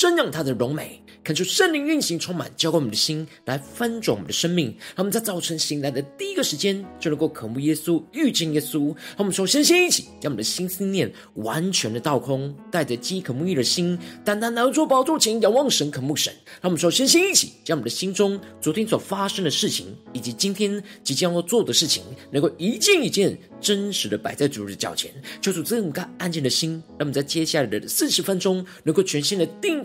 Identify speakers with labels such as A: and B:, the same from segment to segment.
A: 真让他的荣美。看出圣灵运行，充满浇灌我们的心，来翻转我们的生命。让我们在早晨醒来的第一个时间，就能够渴慕耶稣、遇见耶稣。让我们首先先一起将我们的心思念完全的倒空，带着饥渴慕义的心，单单拿出宝座前仰望神、渴慕神。让我们首先先一起将我们的心中昨天所发生的事情，以及今天即将要做的事情，能够一件一件真实的摆在主的脚前，求主赐我们安静的心。让我们在接下来的四十分钟，能够全心的定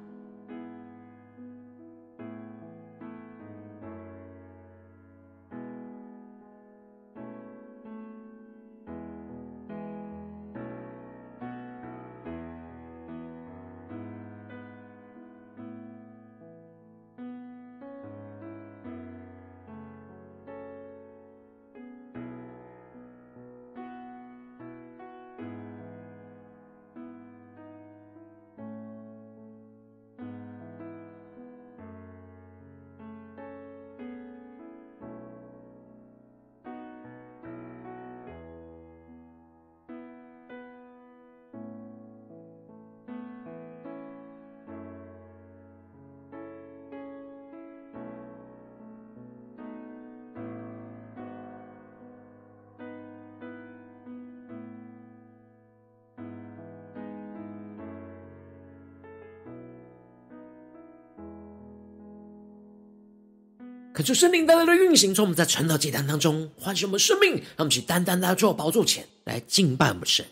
A: 恳求圣灵单单的运行，从我们在传道祭坛当中唤醒我们生命，让我们去单单来到宝座前来敬拜我们神。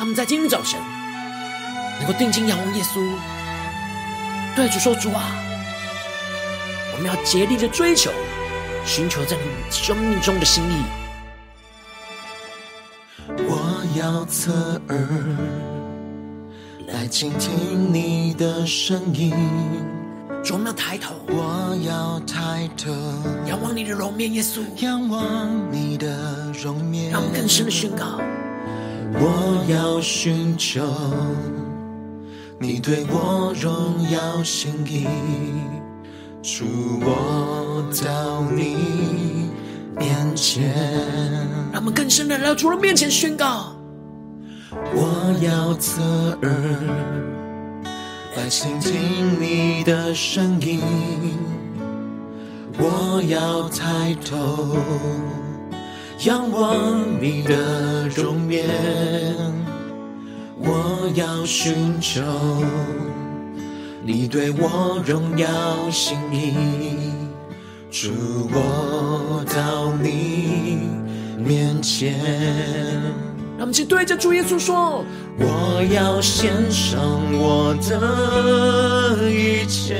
A: 那么在今天早晨，能够定睛仰望耶稣，对主说：“主啊，我们要竭力的追求，寻求在你生命中的心意。
B: 我要侧耳来倾听你的声音。”
A: 主，我们要抬头，
B: 我要抬头，
A: 仰望你的容面，耶稣，
B: 仰望你的容面，
A: 让我们更深的宣告。
B: 我要寻求你对我荣耀心意，主，我到你面前，
A: 让我们更深的来到主的面前宣告。
B: 我要侧耳。来倾听你的声音，我要抬头仰望你的容颜，我要寻求你对我荣耀心意，主，我到你面前。
A: 他们去对着主耶稣说：“
B: 我要献上我的一切，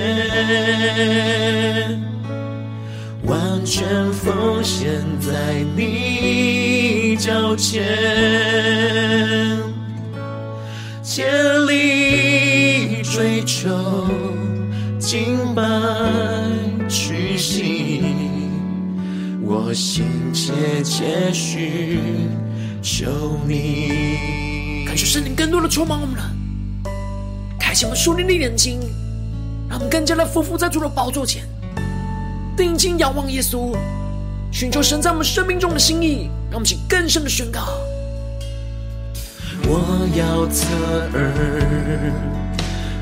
B: 完全奉献在你脚前，竭力追求敬拜屈膝，我心切切许。”求你，
A: 感谢圣灵更多的充满我们了，开启我们属灵的眼睛，让我们更加的俯伏在主的宝座前，定睛仰望耶稣，寻求神在我们生命中的心意，让我们去更深的宣告。
B: 我要侧耳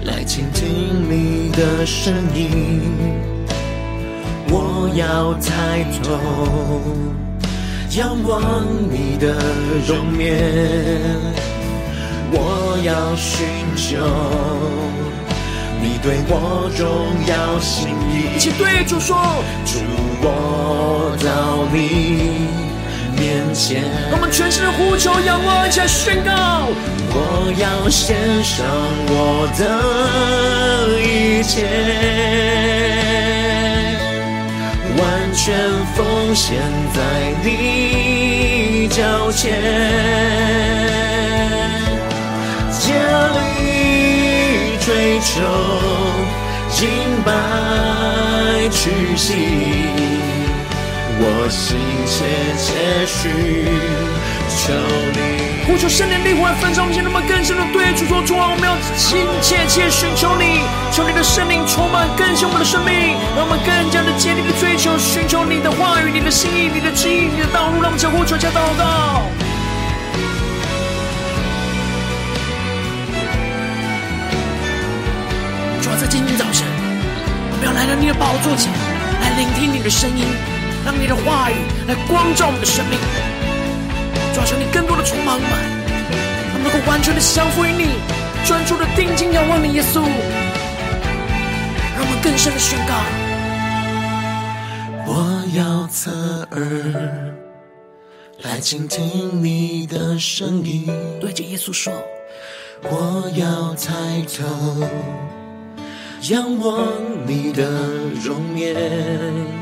B: 来倾听你的声音，我要抬头。仰望你的容颜，我要寻求你对我重要心意。
A: 一起对主说：
B: 主，我到你面前。
A: 我们全心的呼求，仰望，一起宣告：
B: 我要献上我的一切。完全奉献在你脚前，竭力追求敬拜屈膝，我心切切寻
A: 呼求圣灵的灵魂焚烧我们，现在我们更深的对主说：主啊，我们要心切切寻求你，求你的圣灵充满更新我们的生命，让我们更加的坚定的追求寻求你的话语、你的心意、你的旨意、你的道路。让我们将呼求加祷告。主啊，在今天早晨，我们要来到你的宝座前，来聆听你的声音。让你的话语来光照我们的生命，抓住你更多的充满我们，让我们能够完全的降服于你，专注的定睛仰望你，耶稣。让我们更深的宣告：
B: 我要侧耳来倾听你的声音，
A: 对着耶稣说；
B: 我要抬头仰望你的容颜。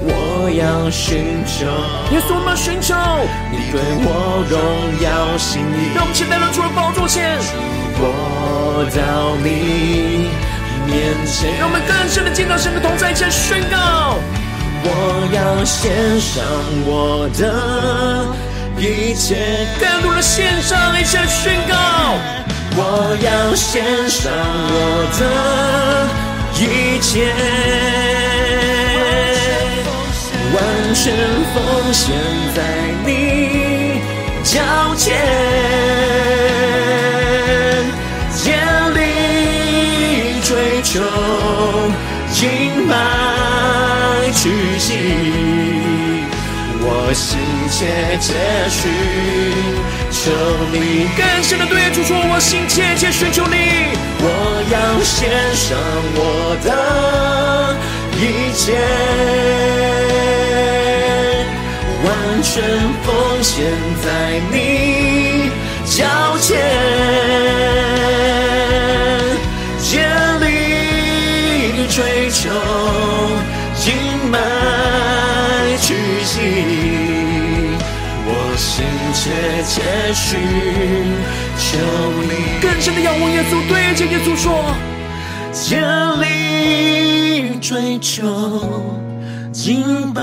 B: 我要寻求，
A: 耶稣，我们寻求
B: 你对我荣耀心意。
A: 让我们期待来到了宝座前，
B: 我到你面前。
A: 让我们更深的见到神的同在，前宣告。
B: 我要献上我的一切，
A: 更多的献上一切宣告。
B: 我要献上我的一切。完全奉献在你脚前，竭力追求，敬拜屈膝，我心切切寻求你。
A: 更深的对主说，我心切切寻求你，
B: 我要献上我的一切。完全奉献在你脚前，竭力追求，敬拜屈膝，我心切切寻求你。
A: 更深的仰望耶稣，对着耶稣说，
B: 竭力追求，敬拜。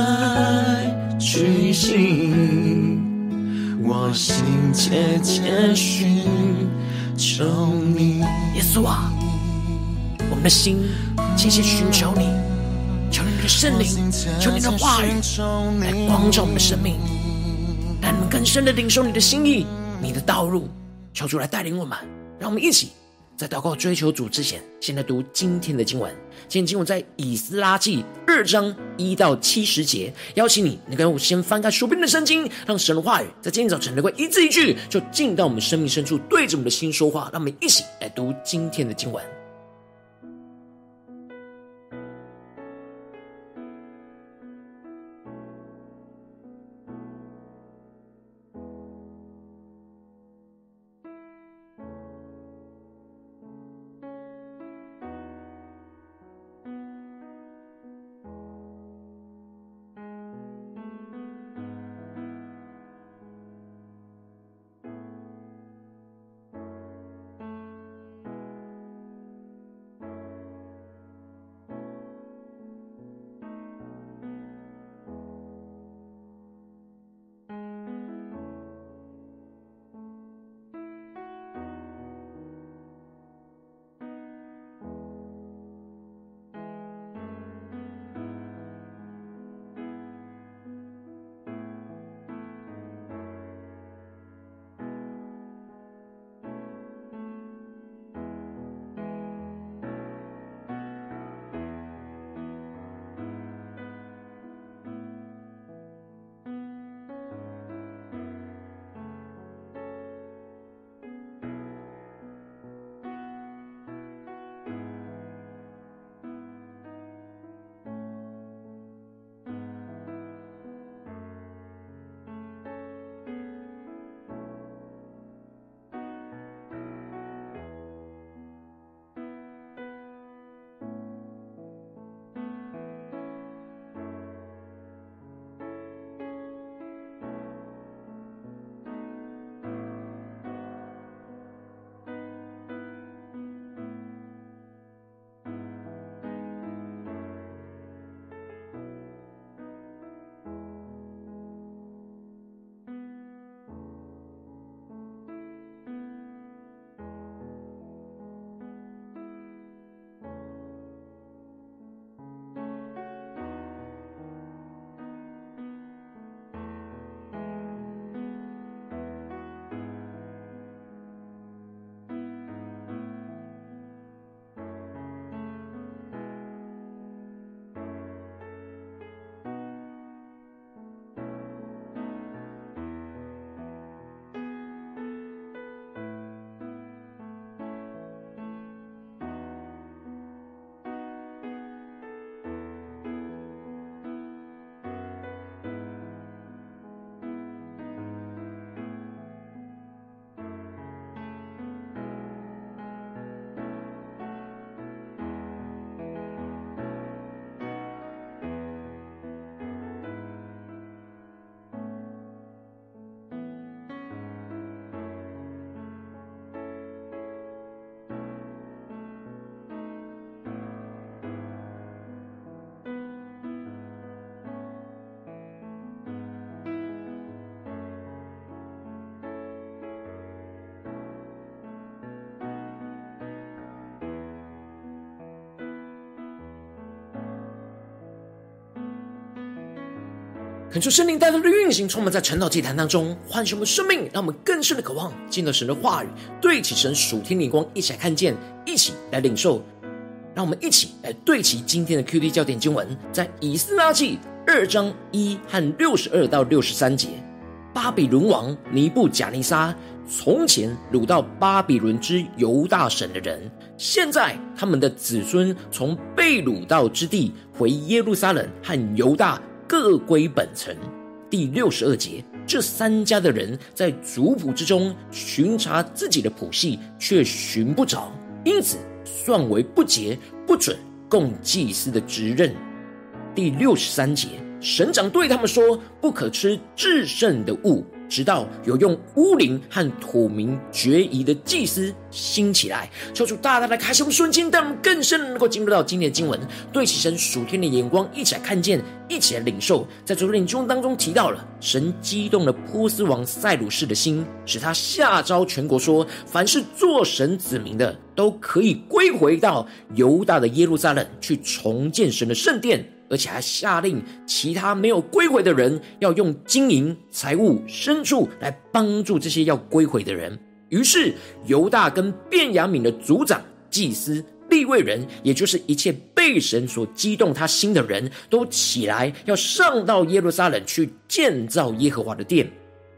B: 追寻，我心切切寻求你。
A: 耶稣啊，我们的心切切寻求你，求你的圣灵，求你的话语来光照我们的生命，让我们更深的领受你的心意，你的道路，求主来带领我们，让我们一起。在祷告追求主之前，先来读今天的经文。今天经文在以斯拉记二章一到七十节。邀请你能跟我先翻开书边的圣经，让神的话语在今天早晨能够一字一句，就进到我们生命深处，对着我们的心说话。让我们一起来读今天的经文。恳求圣灵带来的运行，充满在晨祷祭坛当中，唤醒我们生命，让我们更深的渴望进到神的话语，对齐神属天灵光，一起来看见，一起来领受。让我们一起来对齐今天的 QD 焦点经文，在以斯拉记二章一和六十二到六十三节。巴比伦王尼布贾尼撒从前掳到巴比伦之犹大省的人，现在他们的子孙从被掳到之地回耶路撒冷和犹大。各归本城。第六十二节，这三家的人在族谱之中巡查自己的谱系，却寻不着，因此算为不洁，不准供祭司的职任。第六十三节，省长对他们说：“不可吃至圣的物。”直到有用乌灵和土名决疑的祭司兴起来，求主大大的开启我们瞬间，让我们更深能够进入到今天的经文，对齐神属天的眼光，一起来看见，一起来领受。在昨天经文当中提到了，神激动了波斯王塞鲁士的心，使他下诏全国说，凡是做神子民的，都可以归回到犹大的耶路撒冷去重建神的圣殿。而且还下令，其他没有归回的人要用金银财物、牲畜来帮助这些要归回的人。于是，犹大跟便雅悯的族长、祭司、立位人，也就是一切被神所激动他心的人，都起来要上到耶路撒冷去建造耶和华的殿。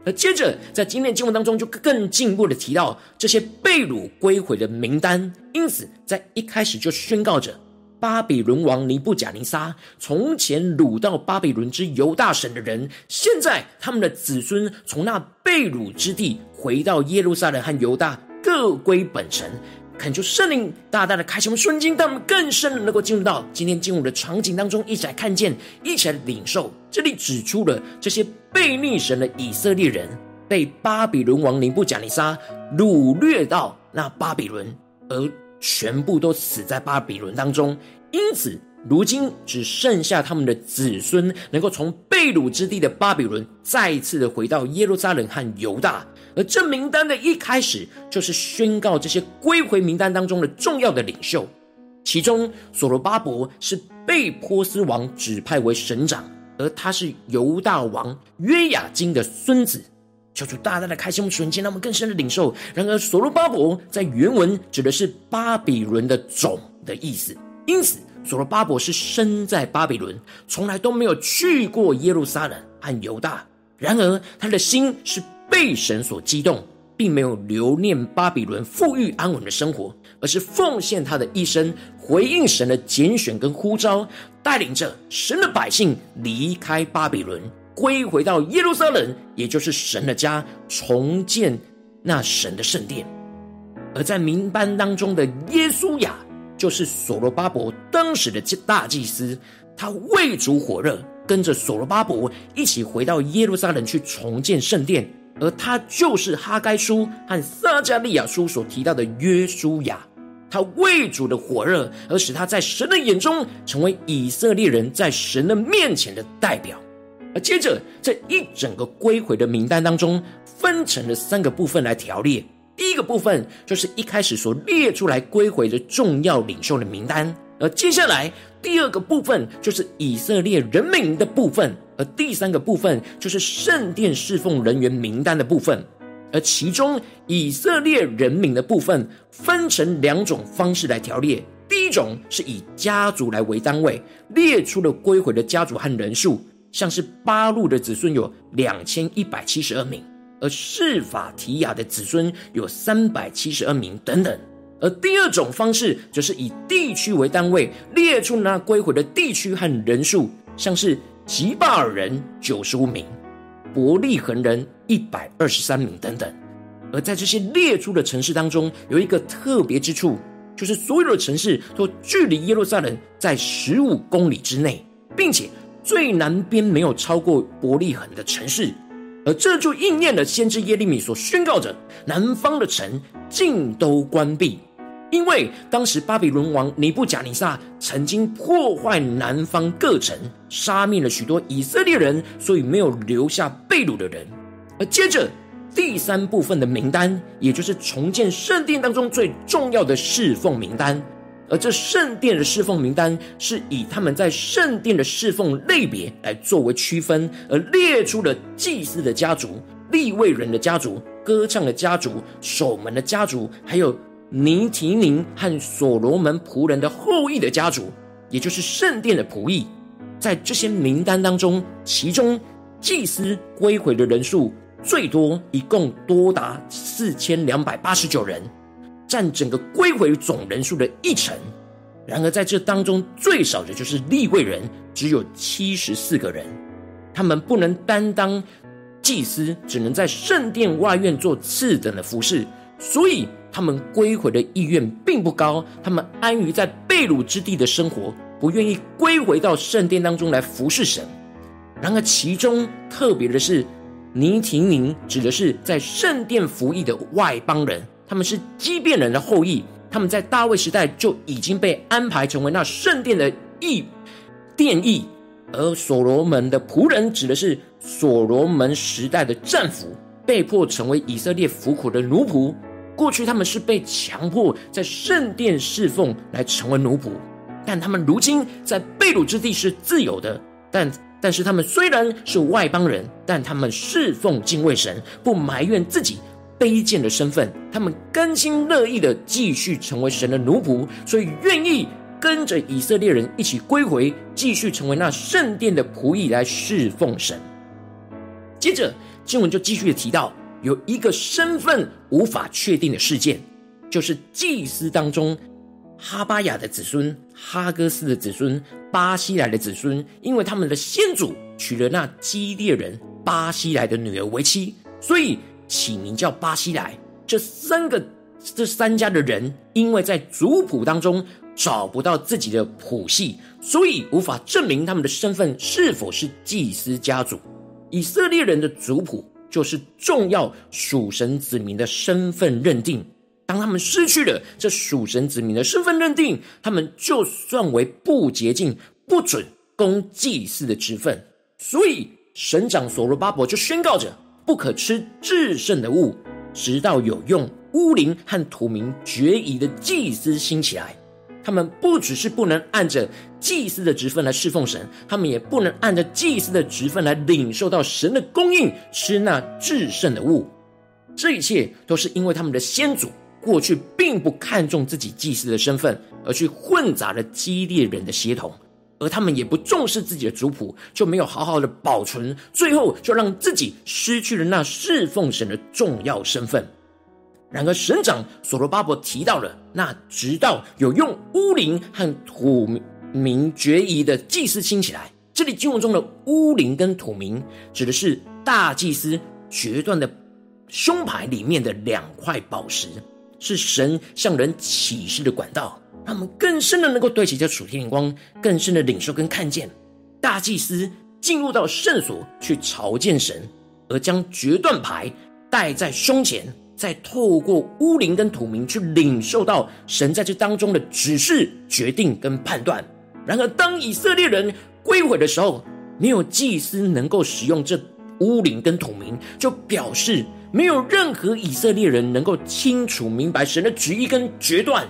A: 而接着，在今天经文当中，就更进一步的提到这些被掳归回的名单。因此，在一开始就宣告着。巴比伦王尼布甲尼撒从前掳到巴比伦之犹大省的人，现在他们的子孙从那被掳之地回到耶路撒冷和犹大，各归本神。恳求圣灵大大的开启我们瞬间，让我们更深的能够进入到今天进入的场景当中，一起来看见，一起来领受。这里指出了这些背逆神的以色列人，被巴比伦王尼布甲尼撒掳掠到那巴比伦，而。全部都死在巴比伦当中，因此如今只剩下他们的子孙能够从被掳之地的巴比伦再一次的回到耶路撒冷和犹大。而这名单的一开始就是宣告这些归回名单当中的重要的领袖，其中所罗巴伯是被波斯王指派为省长，而他是犹大王约雅斤的孙子。求主大大的开心，我们瞬间，让我们更深的领受。然而，所罗巴伯在原文指的是巴比伦的种的意思，因此所罗巴伯是生在巴比伦，从来都没有去过耶路撒冷和犹大。然而，他的心是被神所激动，并没有留恋巴比伦富裕安稳的生活，而是奉献他的一生，回应神的拣选跟呼召，带领着神的百姓离开巴比伦。归回到耶路撒冷，也就是神的家，重建那神的圣殿。而在名单当中的耶稣亚，就是所罗巴伯当时的大祭司，他为主火热，跟着所罗巴伯一起回到耶路撒冷去重建圣殿。而他就是哈该书和撒迦利亚书所提到的约书亚，他为主的火热，而使他在神的眼中成为以色列人在神的面前的代表。而接着，这一整个归回的名单当中，分成了三个部分来条列。第一个部分就是一开始所列出来归回的重要领袖的名单，而接下来第二个部分就是以色列人民的部分，而第三个部分就是圣殿侍奉人员名单的部分。而其中以色列人民的部分分成两种方式来条列，第一种是以家族来为单位，列出了归回的家族和人数。像是巴路的子孙有两千一百七十二名，而示法提雅的子孙有三百七十二名等等。而第二种方式就是以地区为单位，列出那归回的地区和人数，像是吉巴尔人九十五名，伯利恒人一百二十三名等等。而在这些列出的城市当中，有一个特别之处，就是所有的城市都距离耶路撒冷在十五公里之内，并且。最南边没有超过伯利恒的城市，而这就应验了先知耶利米所宣告着：南方的城尽都关闭，因为当时巴比伦王尼布甲尼撒曾经破坏南方各城，杀灭了许多以色列人，所以没有留下被掳的人。而接着第三部分的名单，也就是重建圣殿当中最重要的侍奉名单。而这圣殿的侍奉名单是以他们在圣殿的侍奉类别来作为区分，而列出了祭司的家族、立位人的家族、歌唱的家族、守门的家族，还有尼提宁和所罗门仆人的后裔的家族，也就是圣殿的仆役。在这些名单当中，其中祭司归回的人数最多，一共多达四千两百八十九人。占整个归回总人数的一成，然而在这当中最少的就是利未人，只有七十四个人，他们不能担当祭司，只能在圣殿外院做次等的服侍，所以他们归回的意愿并不高，他们安于在被掳之地的生活，不愿意归回到圣殿当中来服侍神。然而其中特别的是，尼提宁指的是在圣殿服役的外邦人。他们是基遍人的后裔，他们在大卫时代就已经被安排成为那圣殿的义殿役，而所罗门的仆人指的是所罗门时代的战俘，被迫成为以色列服苦的奴仆。过去他们是被强迫在圣殿侍奉来成为奴仆，但他们如今在被掳之地是自由的。但但是他们虽然是外邦人，但他们侍奉敬畏神，不埋怨自己。卑贱的身份，他们甘心乐意的继续成为神的奴仆，所以愿意跟着以色列人一起归回，继续成为那圣殿的仆役来侍奉神。接着经文就继续的提到，有一个身份无法确定的事件，就是祭司当中哈巴雅的子孙、哈哥斯的子孙、巴西莱的子孙，因为他们的先祖娶了那基列人巴西莱的女儿为妻，所以。起名叫巴西莱，这三个这三家的人，因为在族谱当中找不到自己的谱系，所以无法证明他们的身份是否是祭司家族。以色列人的族谱就是重要属神子民的身份认定。当他们失去了这属神子民的身份认定，他们就算为不洁净，不准供祭祀的职分。所以省长所罗巴伯就宣告着。不可吃至圣的物，直到有用乌灵和土明决疑的祭司兴起来。他们不只是不能按着祭司的职分来侍奉神，他们也不能按着祭司的职分来领受到神的供应，吃那至圣的物。这一切都是因为他们的先祖过去并不看重自己祭司的身份，而去混杂了基列人的协同。而他们也不重视自己的族谱，就没有好好的保存，最后就让自己失去了那侍奉神的重要身份。然而，省长所罗巴伯提到了那直到有用乌灵和土明决疑的祭司兴起来。这里经文中的乌灵跟土明，指的是大祭司决断的胸牌里面的两块宝石，是神向人启示的管道。他们更深的能够对齐这属天灵光，更深的领受跟看见，大祭司进入到圣所去朝见神，而将决断牌戴在胸前，再透过乌灵跟土明去领受到神在这当中的指示、决定跟判断。然而，当以色列人归回的时候，没有祭司能够使用这乌灵跟土明，就表示没有任何以色列人能够清楚明白神的旨意跟决断。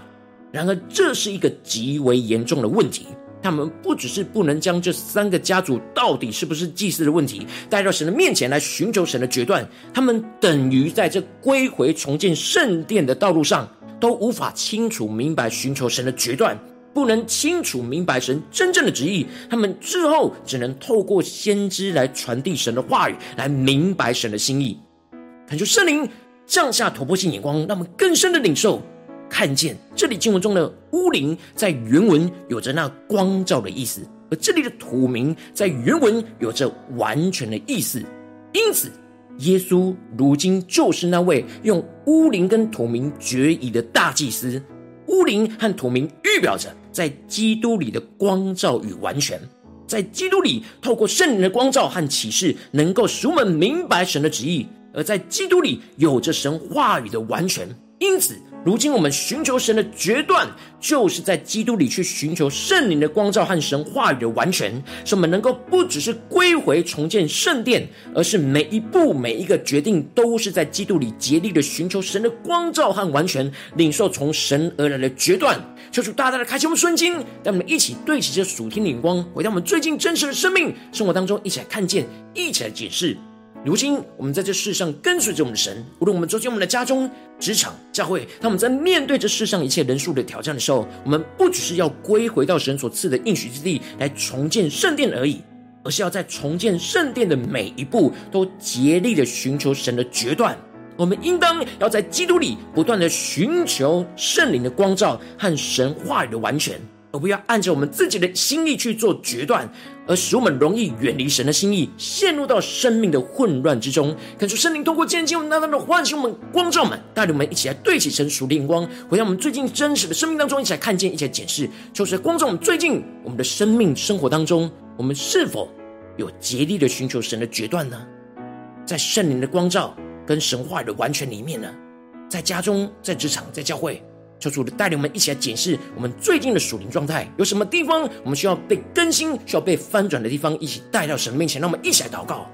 A: 然而，这是一个极为严重的问题。他们不只是不能将这三个家族到底是不是祭祀的问题带到神的面前来寻求神的决断，他们等于在这归回重建圣殿的道路上都无法清楚明白寻求神的决断，不能清楚明白神真正的旨意。他们之后只能透过先知来传递神的话语，来明白神的心意。恳求圣灵降下突破性眼光，让我们更深的领受。看见这里经文中的乌灵，在原文有着那光照的意思，而这里的土名在原文有着完全的意思。因此，耶稣如今就是那位用乌灵跟土名决疑的大祭司。乌灵和土名预表着在基督里的光照与完全，在基督里透过圣灵的光照和启示，能够使我们明白神的旨意；而在基督里有着神话语的完全。因此。如今我们寻求神的决断，就是在基督里去寻求圣灵的光照和神话语的完全，使我们能够不只是归回重建圣殿，而是每一步每一个决定都是在基督里竭力的寻求神的光照和完全，领受从神而来的决断。求主大大的开启我们顺经，让我们一起对齐这属天的光，回到我们最近真实的生命生活当中，一起来看见，一起来解释。如今，我们在这世上跟随着我们的神，无论我们走进我们的家中、职场、教会，当我们在面对这世上一切人数的挑战的时候，我们不只是要归回到神所赐的应许之地来重建圣殿而已，而是要在重建圣殿的每一步都竭力的寻求神的决断。我们应当要在基督里不断的寻求圣灵的光照和神话语的完全。而不要按着我们自己的心意去做决断，而使我们容易远离神的心意，陷入到生命的混乱之中。恳求圣灵通过渐进我们大大的唤醒我们、光照我们，带领我们一起来对齐神属灵光，回到我们最近真实的生命当中，一起来看见、一起来检视，就是光照我们最近我们的生命生活当中，我们是否有竭力的寻求神的决断呢？在圣灵的光照跟神话的完全里面呢？在家中、在职场、在教会。求主的带领我们一起来检视我们最近的属灵状态，有什么地方我们需要被更新、需要被翻转的地方，一起带到神面前，让我们一起来祷告。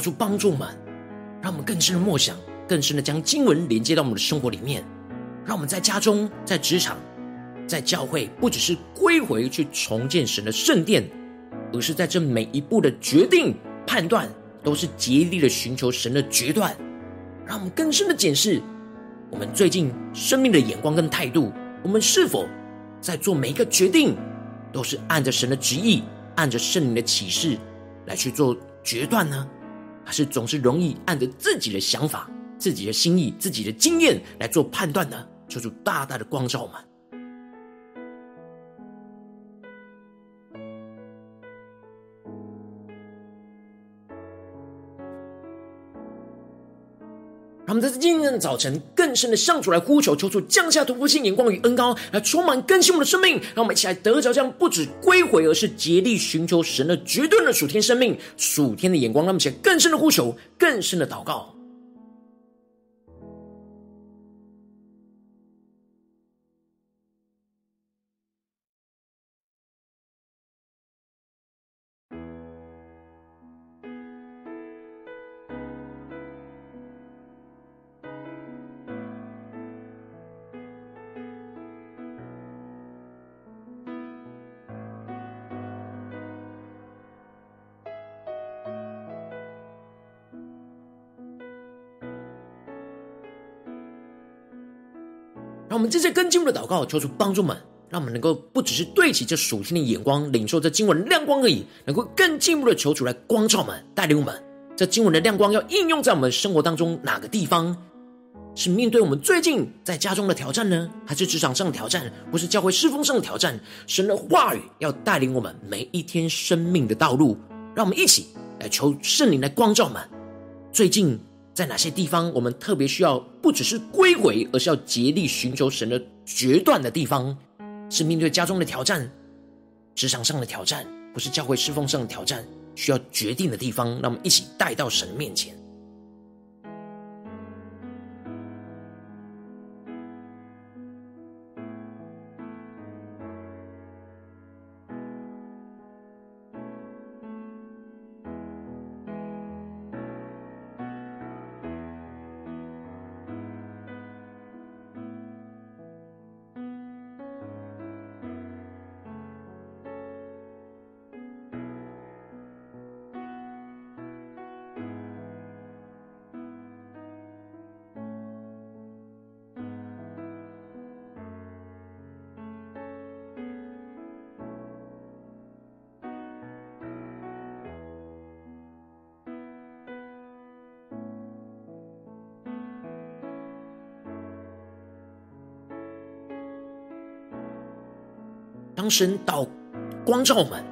A: 求主帮助我们，让我们更深的默想，更深的将经文连接到我们的生活里面，让我们在家中、在职场、在教会，不只是归回去重建神的圣殿，而是在这每一步的决定、判断，都是竭力的寻求神的决断。让我们更深的检视我们最近生命的眼光跟态度，我们是否在做每一个决定，都是按着神的旨意，按着圣灵的启示来去做决断呢？还是总是容易按着自己的想法、自己的心意、自己的经验来做判断呢？求主大大的光照我们。他们在今天的早晨更深的向主来呼求，求主降下突破性眼光与恩膏，来充满更新我们的生命。让我们一起来得着这样不止归回，而是竭力寻求神的绝对的属天生命、属天的眼光。让我们一起来更深的呼求，更深的祷告。我们这些更进的祷告，求主帮助们，让我们能够不只是对齐这属天的眼光，领受这经文的亮光而已，能够更进一步的求主来光照我们，带领我们。这经文的亮光要应用在我们生活当中哪个地方？是面对我们最近在家中的挑战呢，还是职场上的挑战，或是教会侍奉上的挑战？神的话语要带领我们每一天生命的道路，让我们一起来求圣灵来光照我们。最近。在哪些地方，我们特别需要不只是归回，而是要竭力寻求神的决断的地方？是面对家中的挑战、职场上的挑战，不是教会侍奉上的挑战，需要决定的地方，让我们一起带到神面前。当神祷光照我们，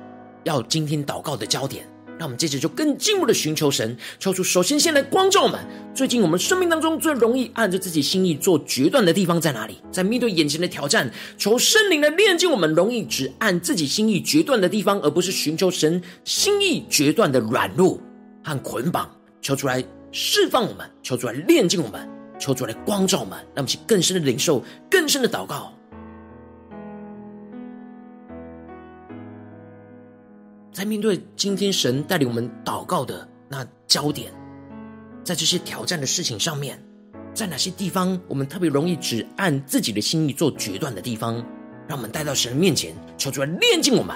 A: 要今天祷告的焦点。让我们接着就更进一步的寻求神，求主首先先来光照我们。最近我们生命当中最容易按着自己心意做决断的地方在哪里？在面对眼前的挑战，求圣灵来炼净我们容易只按自己心意决断的地方，而不是寻求神心意决断的软弱和捆绑。求主来释放我们，求主来炼净我们，求主来光照我们，让我们去更深的领受，更深的祷告。在面对今天神带领我们祷告的那焦点，在这些挑战的事情上面，在哪些地方我们特别容易只按自己的心意做决断的地方，让我们带到神面前，求主来炼净我们。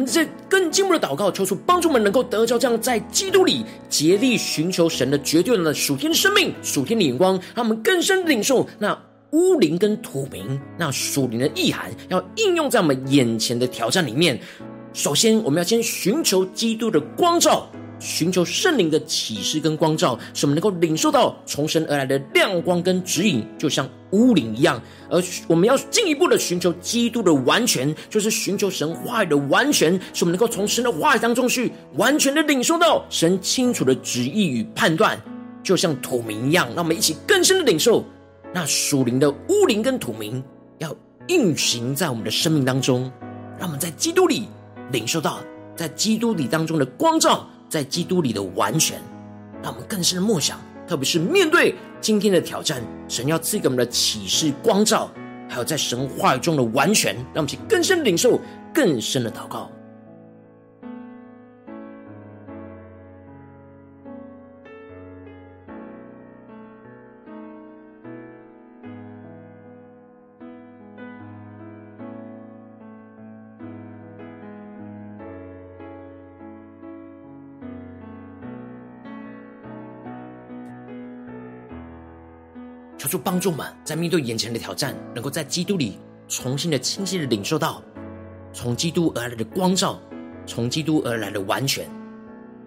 A: 们在更进一步的祷告，求主帮助我们能够得着这样在基督里竭力寻求神的绝对的属天的生命、属天的眼光，让我们更深领受那乌灵跟土明那属灵的意涵，要应用在我们眼前的挑战里面。首先，我们要先寻求基督的光照。寻求圣灵的启示跟光照，使我们能够领受到从神而来的亮光跟指引，就像乌灵一样。而我们要进一步的寻求基督的完全，就是寻求神话语的完全，使我们能够从神的话语当中去完全的领受到神清楚的旨意与判断，就像土明一样。让我们一起更深的领受那属灵的乌灵跟土明，要运行在我们的生命当中，让我们在基督里领受到在基督里当中的光照。在基督里的完全，让我们更深的默想，特别是面对今天的挑战，神要赐给我们的启示光照，还有在神话语中的完全，让我们去更深的领受，更深的祷告。主帮助我们，在面对眼前的挑战，能够在基督里重新的、清晰的领受到从基督而来的光照，从基督而来的完全，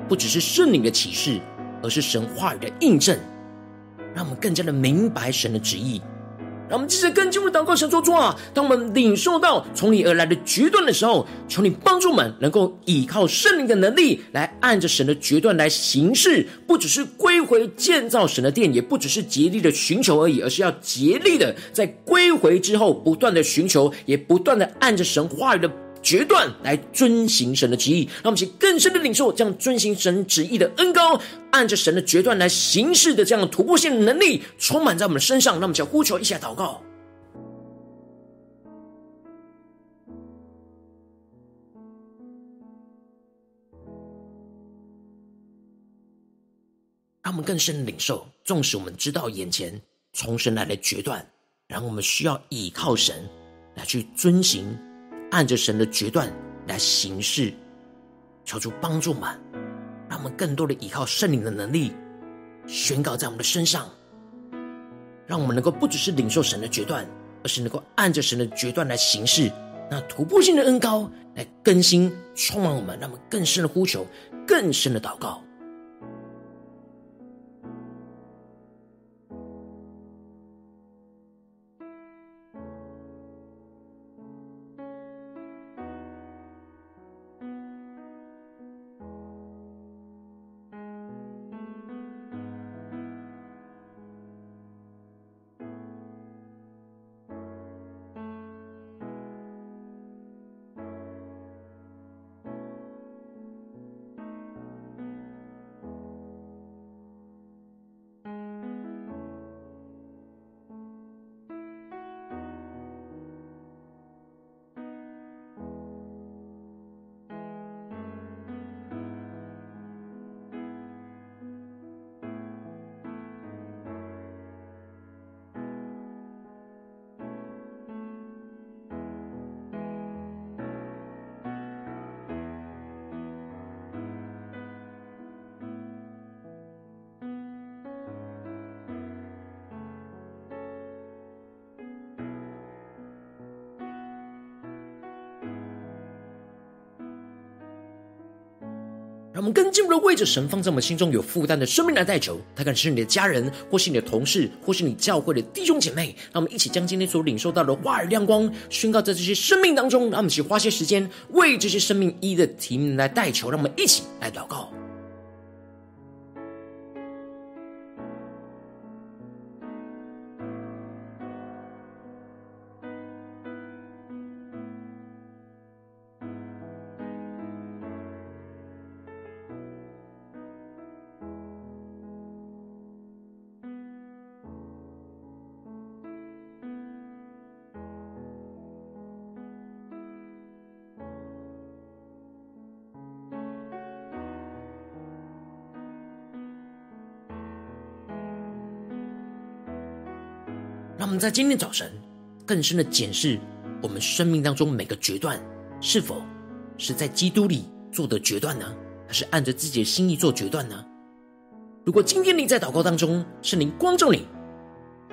A: 不只是圣灵的启示，而是神话语的印证，让我们更加的明白神的旨意。我们继续跟进入祷告，神说主啊，当我们领受到从你而来的决断的时候，求你帮助我们能够依靠圣灵的能力，来按着神的决断来行事，不只是归回建造神的殿，也不只是竭力的寻求而已，而是要竭力的在归回之后，不断的寻求，也不断的按着神话语的。决断来遵行神的旨意，让我们更深的领受这样遵行神旨意的恩膏，按着神的决断来行事的这样突破性的能力，充满在我们身上。让我们就呼求一下祷告，让我们更深的领受。纵使我们知道眼前从神来的决断，然后我们需要依靠神来去遵行。按着神的决断来行事，求主帮助我们，让我们更多的依靠圣灵的能力，宣告在我们的身上，让我们能够不只是领受神的决断，而是能够按着神的决断来行事。那突破性的恩膏来更新、充满我们，让我们更深的呼求，更深的祷告。我们更进一步的为着神放在我们心中有负担的生命来代求，他可能是你的家人，或是你的同事，或是你教会的弟兄姐妹。让我们一起将今天所领受到的花儿亮光宣告在这些生命当中。让我们一起花些时间为这些生命一一的提名来代求。让我们一起来祷告。让我们在今天早晨更深的检视我们生命当中每个决断，是否是在基督里做的决断呢？还是按着自己的心意做决断呢？如果今天你在祷告当中，圣灵光照你。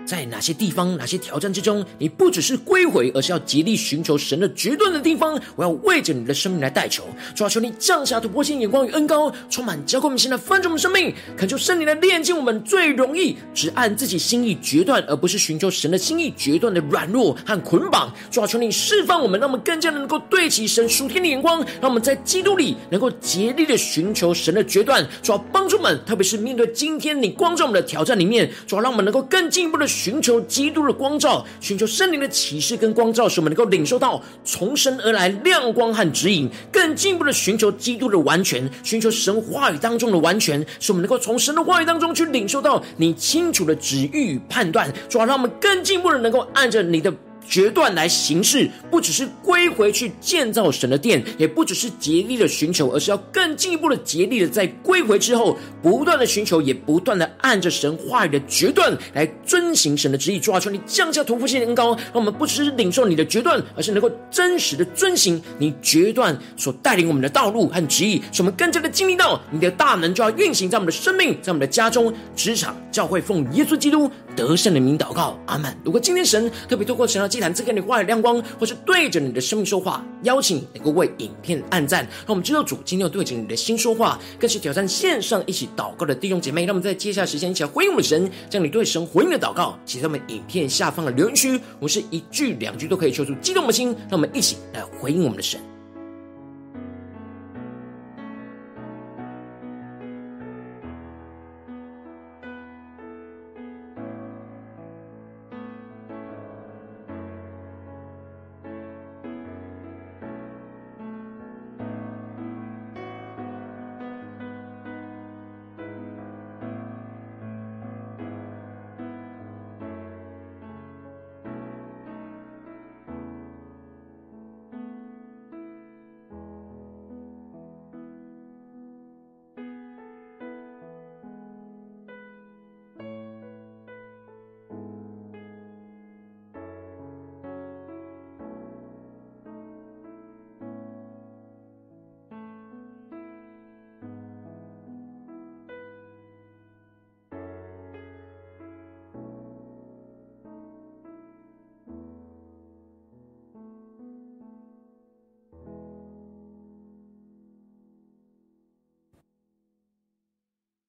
A: 在哪些地方、哪些挑战之中，你不只是归回，而是要竭力寻求神的决断的地方。我要为着你的生命来代求，主啊，求你降下突破性眼光与恩膏，充满浇灌我们现在翻转我们生命，恳求圣灵来炼净我们最容易只按自己心意决断，而不是寻求神的心意决断的软弱和捆绑。主啊，求你释放我们，让我们更加的能够对齐神属天的眼光，让我们在基督里能够竭力的寻求神的决断。主啊，帮助们，特别是面对今天你光照我们的挑战里面，主啊，让我们能够更进一步的。寻求基督的光照，寻求圣灵的启示跟光照，使我们能够领受到从神而来亮光和指引，更进一步的寻求基督的完全，寻求神话语当中的完全，使我们能够从神的话语当中去领受到你清楚的旨意与判断，主要让我们更进一步的能够按着你的。决断来行事，不只是归回去建造神的殿，也不只是竭力的寻求，而是要更进一步的竭力的在归回之后，不断的寻求，也不断的按着神话语的决断来遵行神的旨意。主啊，求你降下屠夫性的恩膏，让我们不只是领受你的决断，而是能够真实的遵行你决断所带领我们的道路和旨意，使我们更加的经历到你的大能就要运行在我们的生命，在我们的家中、职场、教会，奉耶稣基督得胜的名祷告，阿门。如果今天神特别透过神的谈赐给你话语亮光，或是对着你的生命说话，邀请你能够为影片按赞，让我们知道主今天要对着你的心说话，更是挑战线上一起祷告的弟兄姐妹。让我们在接下来时间一起来回应我们的神，将你对神回应的祷告写在我们影片下方的留言区。我们是一句两句都可以说出激动的心，让我们一起来回应我们的神。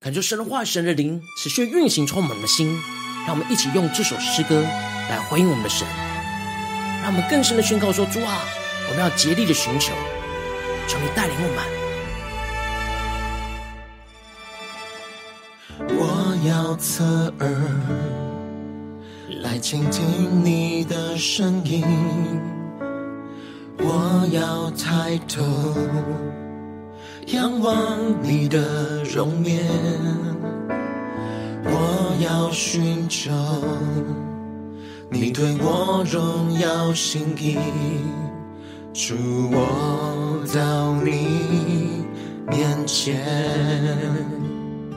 A: 感受神的话，神的灵持续运行充满我们的心，让我们一起用这首诗歌来回应我们的神，让我们更深的宣告说：主啊，我们要竭力的寻求，求你带领我
B: 们。我要侧耳来倾听你的声音，我要抬头。仰望你的容面，我要寻求你对我荣耀心意，主，我到你面前。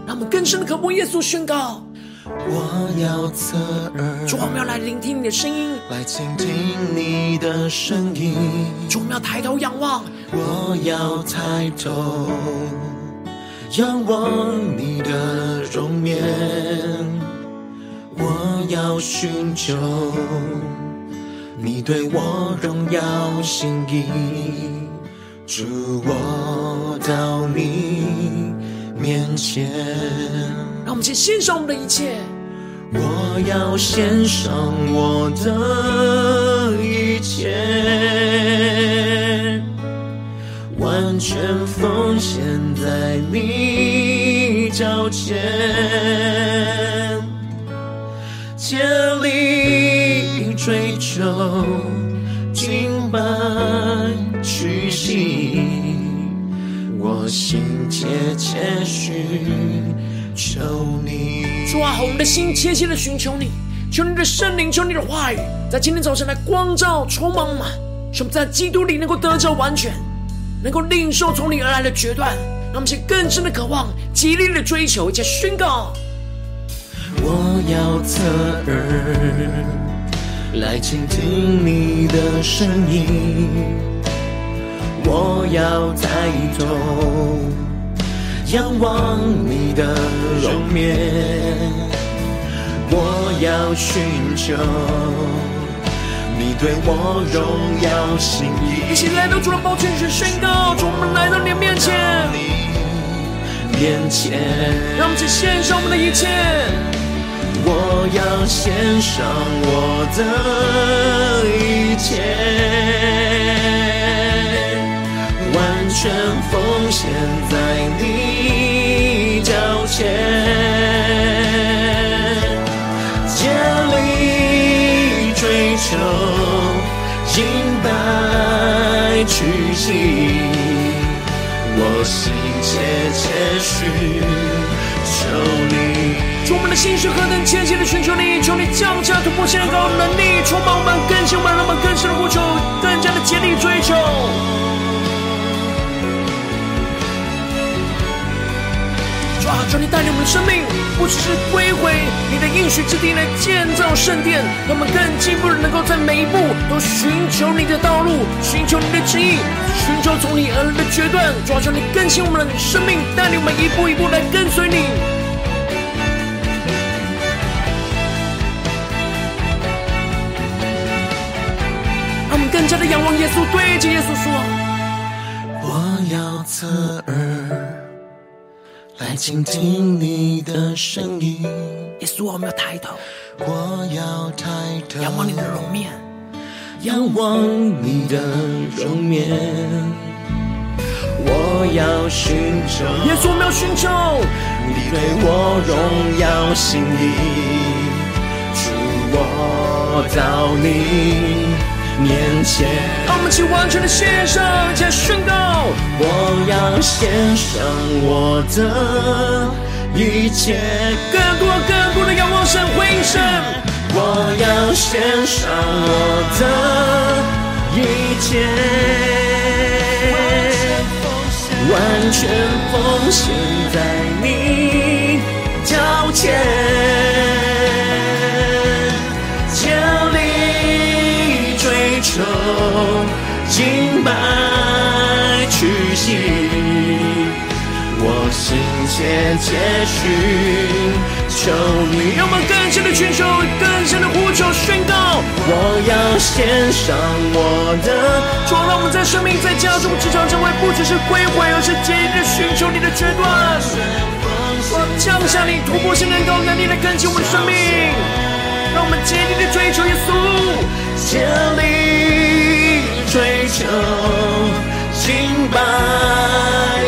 A: 让我们更深的渴慕耶稣宣告。
B: 我要侧耳，
A: 主，我们要来聆听你的声音，
B: 来倾听你的声音。
A: 主，我们要抬头仰望，
B: 我要抬头仰望你的容颜。我要寻求你对我荣耀心意。主，我到你面前。
A: 让我们先献上我们的一切。
B: 我要献上我的一切，完全奉献在你脚前，竭力追求敬拜屈膝，我心切切寻求你。
A: 主啊，我们的心切切的寻求你，求你的圣灵，求你的话语，在今天早晨来光照、充满我们，使我们在基督里能够得着完全，能够领受从你而来的决断，让我们去更深的渴望、极力的追求，以及宣告。
B: 我要侧耳来倾听你的声音，我要抬头。仰望你的容颜，我要寻求你对我荣耀心意。
A: 一起来到主的宝座前宣告，主，我们来到你的面前，
B: 面前，
A: 让我们去献上我们的一切。
B: 我要献上我的一切。完全奉献在你脚前，求敬拜屈膝，我心切切寻求你。
A: 主，我们的心是何等切切的寻求你，求你降下突破性的高能力，充满我们，更新我们，让我们更深的呼求，更加的竭力追求。求你带领我们的生命，不只是归回你的应许之地来建造圣殿，让我们更进一步的能够在每一步都寻求你的道路，寻求你的旨意，寻求从你而来的决断。抓住，你更新我们的生命，带领我们一步一步来跟随你。让我们更加的仰望耶稣，对着耶稣说：
B: 我要侧耳。来倾听你的声音，
A: 耶稣，我们要抬头，
B: 我要抬头，
A: 仰望你的容面，
B: 仰望你的容面，我要寻求，
A: 耶稣，我们要寻求
B: 你对我荣耀心意，主我到你面前，
A: 让我们去完全的献上，加宣告。
B: 我要献上我的一切，
A: 更多更多的仰望神回应神。
B: 我要献上我的一切，完全奉献在你脚前。敬拜屈膝，我心切切寻求你。
A: 让我们更深的寻求，更深的呼求宣告。
B: 我要献上我的，
A: 主，让我们在生命、在家中、职场、教会，不只是归回，而是竭力的寻求你的决断。我降下你突破性能高能力来更新我们的生命，让我们竭力的追求耶稣。
B: 竭力追求敬拜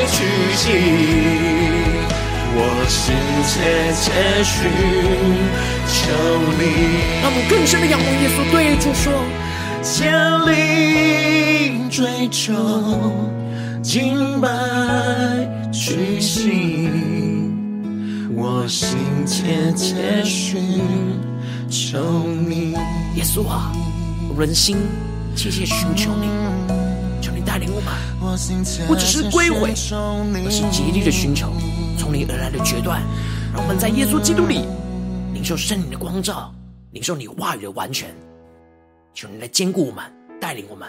B: 屈膝，我心切切寻求你。
A: 让我们更深的仰望耶稣，对主说：
B: 千里追求敬拜屈膝，我心切切寻求你。
A: 耶稣啊！人心切切寻求你，求你带领我们，不只是归回，而是竭力的寻求从你而来的决断，让我们在耶稣基督里领受圣灵的光照，领受你话语的完全。求你来坚固我们，带领我们。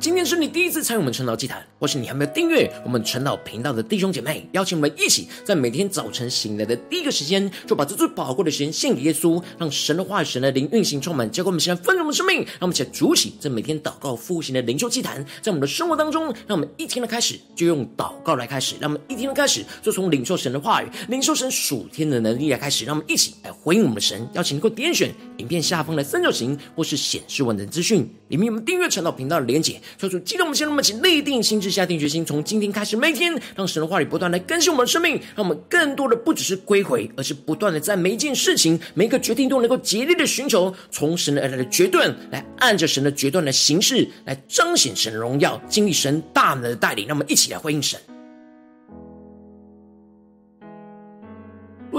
A: 今天是你第一次参与我们晨祷祭坛，或是你还没有订阅我们晨祷频道的弟兄姐妹，邀请我们一起在每天早晨醒来的第一个时间，就把这最宝贵的时间献给耶稣，让神的话语、神的灵运行充满，交给我们现在丰盛的生命。让我们一起来主起这每天祷告复兴的灵修祭坛，在我们的生活当中，让我们一天的开始就用祷告来开始，让我们一天的开始就从领受神的话语、领受神属天的能力来开始，让我们一起来回应我们的神。邀请能够点选影片下方的三角形，或是显示文字资讯，里面有我们订阅晨祷频道的连结。求主激动我们，先让我们一起立定心智，下定决心，从今天开始，每天让神的话语不断来更新我们的生命，让我们更多的不只是归回，而是不断的在每一件事情、每一个决定都能够竭力的寻求从神而来的决断，来按着神的决断的形式来彰显神的荣耀，经历神大能的带领。让我们一起来回应神。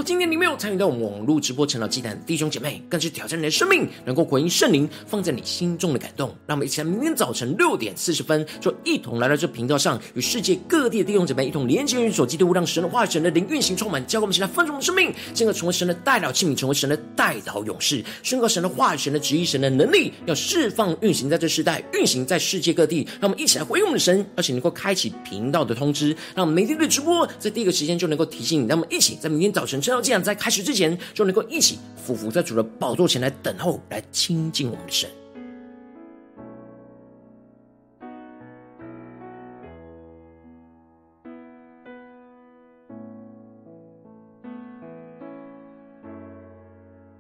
A: 今天你没有参与到我们网络直播晨祷祭坛弟兄姐妹，更是挑战你的生命，能够回应圣灵放在你心中的感动。让我们一起来明天早晨六点四十分，就一同来到这频道上，与世界各地的弟兄姐妹一同连接、与所基督，让神的话语、神的灵运行充满，教给我们现在丰盛的生命，进而成为神的代祷器皿，成为神的代祷勇士，宣告神的话语、神的旨意、神的能力，要释放运行在这世代，运行在世界各地。让我们一起来回应我们的神，而且能够开启频道的通知，让我们每天的直播在第一个时间就能够提醒你。让我们一起在明天早晨。晨祷祭坛在开始之前，就能够一起俯伏在主的宝座前来等候，来亲近我们的神。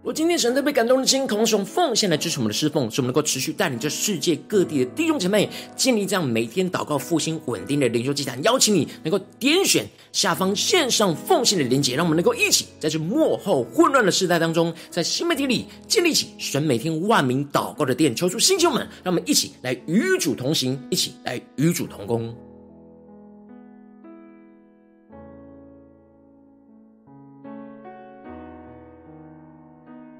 A: 我今天神特别感动的心，同时用奉献来支持我们的侍奉，使我们能够持续带领着世界各地的弟兄姐妹建立这样每天祷告复兴稳定的灵修祭坛。邀请你能够点选下方线上奉献的连结，让我们能够一起在这幕后混乱的时代当中，在新媒体里建立起神每天万名祷告的殿。求出星球们，让我们一起来与主同行，一起来与主同工。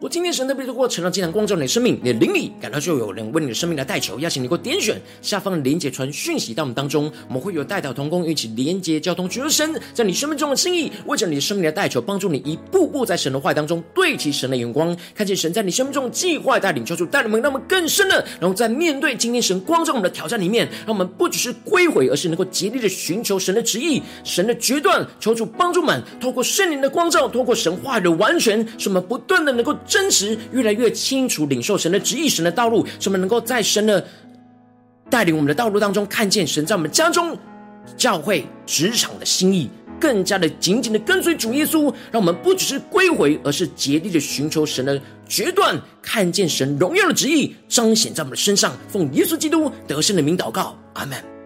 A: 我今天神特别的过晨祷祭坛光照你的生命，你的灵里感到就有人为你的生命来代求，邀请你给我点选下方的连结传讯息到我们当中，我们会有代祷同工一起连接交通，求神在你生命中的心意，为着你的生命来代求，帮助你一步步在神的话当中对齐神的眼光，看见神在你生命中的计划带领，求主带领我们，让我们更深的，然后在面对今天神光照我们的挑战里面，让我们不只是归回，而是能够竭力的寻求神的旨意、神的决断，求主帮助我们，透过圣灵的光照，透过神话的完全，使我们不断的能够。真实越来越清楚，领受神的旨意、神的道路，使我们能够在神的带领我们的道路当中，看见神在我们家中、教会、职场的心意，更加的紧紧的跟随主耶稣，让我们不只是归回，而是竭力的寻求神的决断，看见神荣耀的旨意彰显在我们的身上。奉耶稣基督得胜的名祷告，阿门。